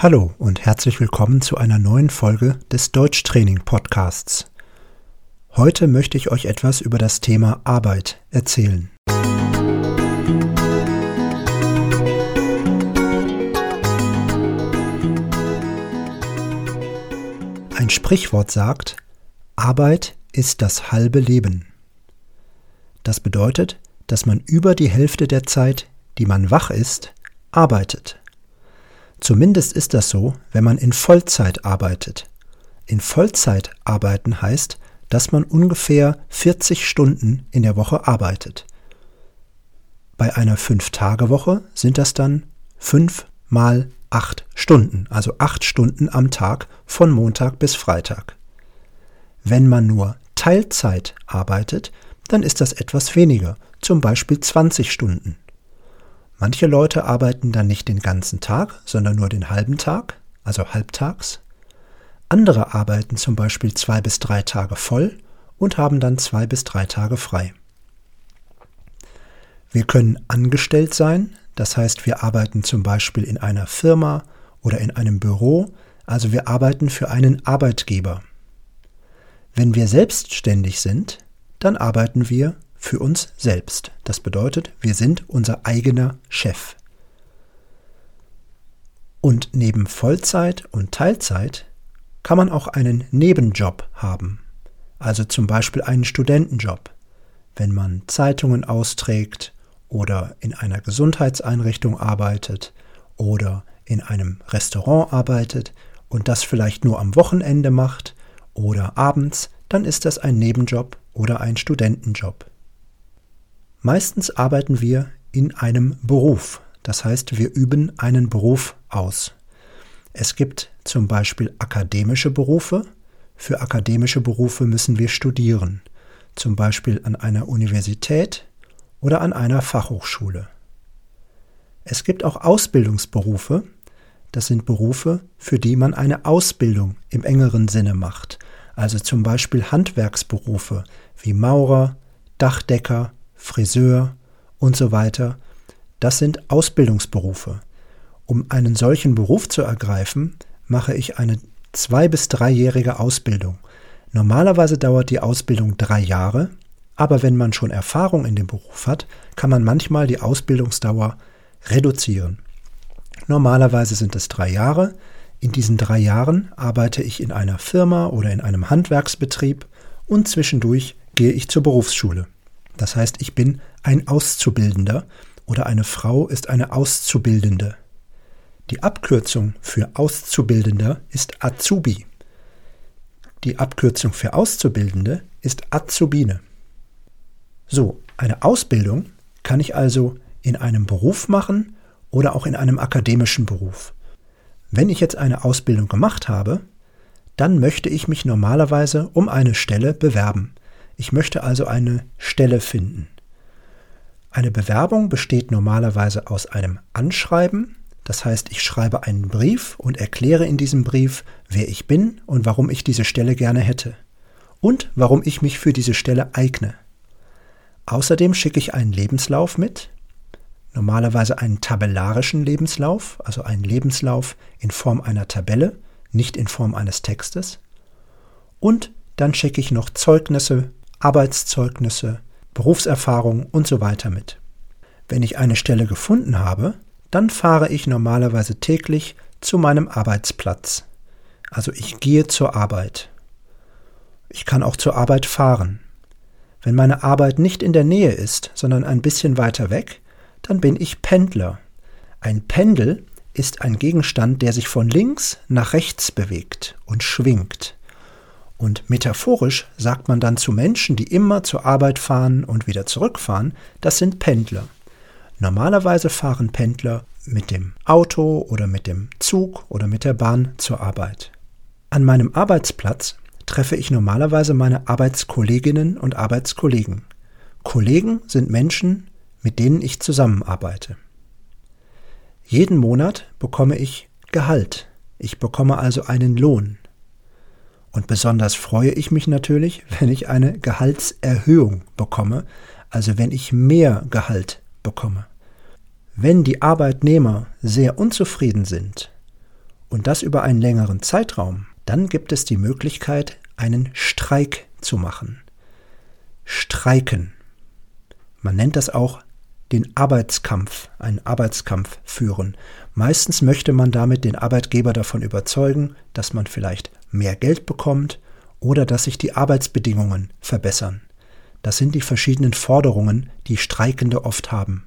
Hallo und herzlich willkommen zu einer neuen Folge des Deutschtraining Podcasts. Heute möchte ich euch etwas über das Thema Arbeit erzählen. Ein Sprichwort sagt, Arbeit ist das halbe Leben. Das bedeutet, dass man über die Hälfte der Zeit, die man wach ist, arbeitet. Zumindest ist das so, wenn man in Vollzeit arbeitet. In Vollzeit arbeiten heißt, dass man ungefähr 40 Stunden in der Woche arbeitet. Bei einer 5-Tage-Woche sind das dann 5 mal 8 Stunden, also 8 Stunden am Tag von Montag bis Freitag. Wenn man nur Teilzeit arbeitet, dann ist das etwas weniger, zum Beispiel 20 Stunden. Manche Leute arbeiten dann nicht den ganzen Tag, sondern nur den halben Tag, also halbtags. Andere arbeiten zum Beispiel zwei bis drei Tage voll und haben dann zwei bis drei Tage frei. Wir können angestellt sein, das heißt wir arbeiten zum Beispiel in einer Firma oder in einem Büro, also wir arbeiten für einen Arbeitgeber. Wenn wir selbstständig sind, dann arbeiten wir für uns selbst. Das bedeutet, wir sind unser eigener Chef. Und neben Vollzeit und Teilzeit kann man auch einen Nebenjob haben, also zum Beispiel einen Studentenjob, wenn man Zeitungen austrägt oder in einer Gesundheitseinrichtung arbeitet oder in einem Restaurant arbeitet und das vielleicht nur am Wochenende macht oder abends, dann ist das ein Nebenjob oder ein Studentenjob. Meistens arbeiten wir in einem Beruf, das heißt wir üben einen Beruf aus. Es gibt zum Beispiel akademische Berufe. Für akademische Berufe müssen wir studieren, zum Beispiel an einer Universität oder an einer Fachhochschule. Es gibt auch Ausbildungsberufe. Das sind Berufe, für die man eine Ausbildung im engeren Sinne macht, also zum Beispiel Handwerksberufe wie Maurer, Dachdecker, Friseur und so weiter, das sind Ausbildungsberufe. Um einen solchen Beruf zu ergreifen, mache ich eine zwei- bis dreijährige Ausbildung. Normalerweise dauert die Ausbildung drei Jahre, aber wenn man schon Erfahrung in dem Beruf hat, kann man manchmal die Ausbildungsdauer reduzieren. Normalerweise sind es drei Jahre. In diesen drei Jahren arbeite ich in einer Firma oder in einem Handwerksbetrieb und zwischendurch gehe ich zur Berufsschule. Das heißt, ich bin ein Auszubildender oder eine Frau ist eine Auszubildende. Die Abkürzung für Auszubildender ist Azubi. Die Abkürzung für Auszubildende ist Azubine. So, eine Ausbildung kann ich also in einem Beruf machen oder auch in einem akademischen Beruf. Wenn ich jetzt eine Ausbildung gemacht habe, dann möchte ich mich normalerweise um eine Stelle bewerben. Ich möchte also eine Stelle finden. Eine Bewerbung besteht normalerweise aus einem Anschreiben, das heißt, ich schreibe einen Brief und erkläre in diesem Brief, wer ich bin und warum ich diese Stelle gerne hätte und warum ich mich für diese Stelle eigne. Außerdem schicke ich einen Lebenslauf mit, normalerweise einen tabellarischen Lebenslauf, also einen Lebenslauf in Form einer Tabelle, nicht in Form eines Textes. Und dann schicke ich noch Zeugnisse Arbeitszeugnisse, Berufserfahrung und so weiter mit. Wenn ich eine Stelle gefunden habe, dann fahre ich normalerweise täglich zu meinem Arbeitsplatz. Also ich gehe zur Arbeit. Ich kann auch zur Arbeit fahren. Wenn meine Arbeit nicht in der Nähe ist, sondern ein bisschen weiter weg, dann bin ich Pendler. Ein Pendel ist ein Gegenstand, der sich von links nach rechts bewegt und schwingt. Und metaphorisch sagt man dann zu Menschen, die immer zur Arbeit fahren und wieder zurückfahren, das sind Pendler. Normalerweise fahren Pendler mit dem Auto oder mit dem Zug oder mit der Bahn zur Arbeit. An meinem Arbeitsplatz treffe ich normalerweise meine Arbeitskolleginnen und Arbeitskollegen. Kollegen sind Menschen, mit denen ich zusammenarbeite. Jeden Monat bekomme ich Gehalt. Ich bekomme also einen Lohn. Und besonders freue ich mich natürlich, wenn ich eine Gehaltserhöhung bekomme, also wenn ich mehr Gehalt bekomme. Wenn die Arbeitnehmer sehr unzufrieden sind und das über einen längeren Zeitraum, dann gibt es die Möglichkeit, einen Streik zu machen. Streiken. Man nennt das auch den Arbeitskampf, einen Arbeitskampf führen. Meistens möchte man damit den Arbeitgeber davon überzeugen, dass man vielleicht mehr Geld bekommt oder dass sich die Arbeitsbedingungen verbessern. Das sind die verschiedenen Forderungen, die Streikende oft haben.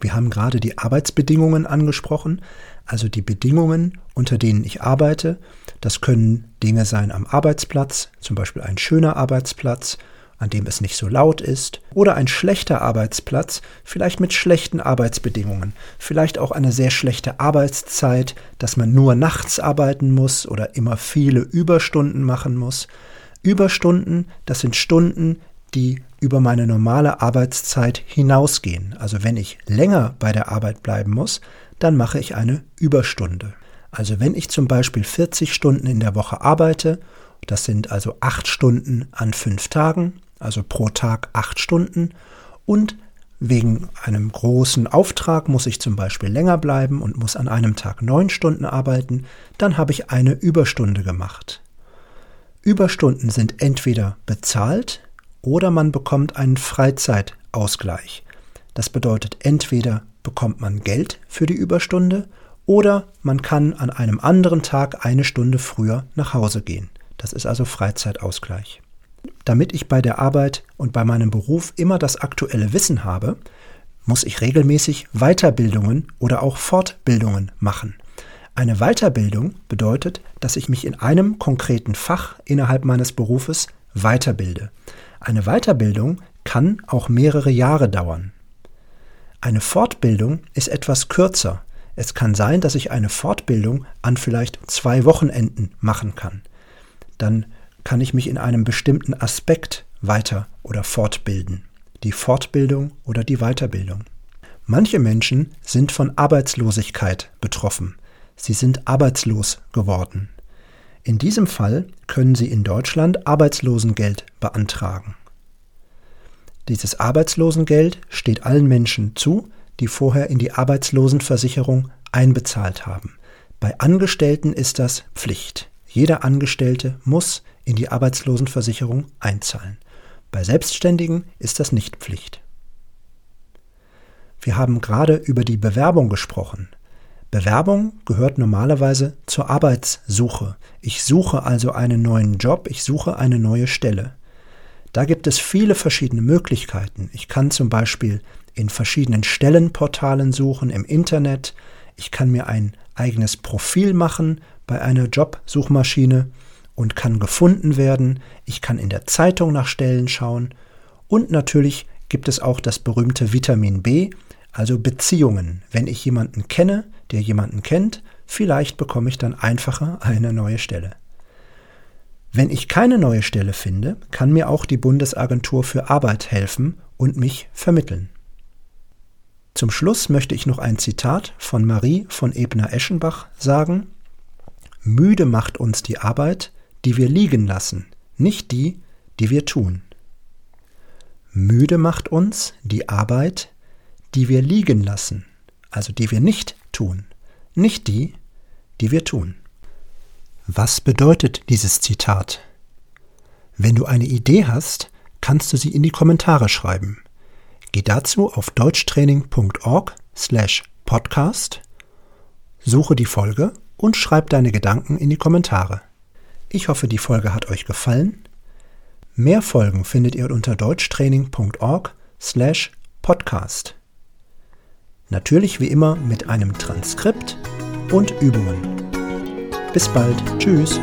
Wir haben gerade die Arbeitsbedingungen angesprochen, also die Bedingungen, unter denen ich arbeite. Das können Dinge sein am Arbeitsplatz, zum Beispiel ein schöner Arbeitsplatz, an dem es nicht so laut ist, oder ein schlechter Arbeitsplatz, vielleicht mit schlechten Arbeitsbedingungen, vielleicht auch eine sehr schlechte Arbeitszeit, dass man nur nachts arbeiten muss oder immer viele Überstunden machen muss. Überstunden, das sind Stunden, die über meine normale Arbeitszeit hinausgehen. Also wenn ich länger bei der Arbeit bleiben muss, dann mache ich eine Überstunde. Also wenn ich zum Beispiel 40 Stunden in der Woche arbeite, das sind also 8 Stunden an 5 Tagen, also pro Tag 8 Stunden, und wegen einem großen Auftrag muss ich zum Beispiel länger bleiben und muss an einem Tag 9 Stunden arbeiten, dann habe ich eine Überstunde gemacht. Überstunden sind entweder bezahlt oder man bekommt einen Freizeitausgleich. Das bedeutet, entweder bekommt man Geld für die Überstunde oder man kann an einem anderen Tag eine Stunde früher nach Hause gehen. Das ist also Freizeitausgleich. Damit ich bei der Arbeit und bei meinem Beruf immer das aktuelle Wissen habe, muss ich regelmäßig Weiterbildungen oder auch Fortbildungen machen. Eine Weiterbildung bedeutet, dass ich mich in einem konkreten Fach innerhalb meines Berufes weiterbilde. Eine Weiterbildung kann auch mehrere Jahre dauern. Eine Fortbildung ist etwas kürzer. Es kann sein, dass ich eine Fortbildung an vielleicht zwei Wochenenden machen kann. Dann kann ich mich in einem bestimmten Aspekt weiter oder fortbilden. Die Fortbildung oder die Weiterbildung. Manche Menschen sind von Arbeitslosigkeit betroffen. Sie sind arbeitslos geworden. In diesem Fall können Sie in Deutschland Arbeitslosengeld beantragen. Dieses Arbeitslosengeld steht allen Menschen zu, die vorher in die Arbeitslosenversicherung einbezahlt haben. Bei Angestellten ist das Pflicht. Jeder Angestellte muss in die Arbeitslosenversicherung einzahlen. Bei Selbstständigen ist das nicht Pflicht. Wir haben gerade über die Bewerbung gesprochen. Bewerbung gehört normalerweise zur Arbeitssuche. Ich suche also einen neuen Job, ich suche eine neue Stelle. Da gibt es viele verschiedene Möglichkeiten. Ich kann zum Beispiel in verschiedenen Stellenportalen suchen im Internet. Ich kann mir ein eigenes Profil machen bei einer Jobsuchmaschine und kann gefunden werden. Ich kann in der Zeitung nach Stellen schauen. Und natürlich gibt es auch das berühmte Vitamin B, also Beziehungen. Wenn ich jemanden kenne, der jemanden kennt, vielleicht bekomme ich dann einfacher eine neue Stelle. Wenn ich keine neue Stelle finde, kann mir auch die Bundesagentur für Arbeit helfen und mich vermitteln. Zum Schluss möchte ich noch ein Zitat von Marie von Ebner-Eschenbach sagen. Müde macht uns die Arbeit, die wir liegen lassen, nicht die, die wir tun. Müde macht uns die Arbeit, die wir liegen lassen, also die wir nicht tun, nicht die, die wir tun. Was bedeutet dieses Zitat? Wenn du eine Idee hast, kannst du sie in die Kommentare schreiben. Geh dazu auf deutschtraining.org slash podcast, suche die Folge und schreib deine Gedanken in die Kommentare. Ich hoffe, die Folge hat euch gefallen. Mehr Folgen findet ihr unter deutschtraining.org slash podcast. Natürlich wie immer mit einem Transkript und Übungen. Bis bald. Tschüss.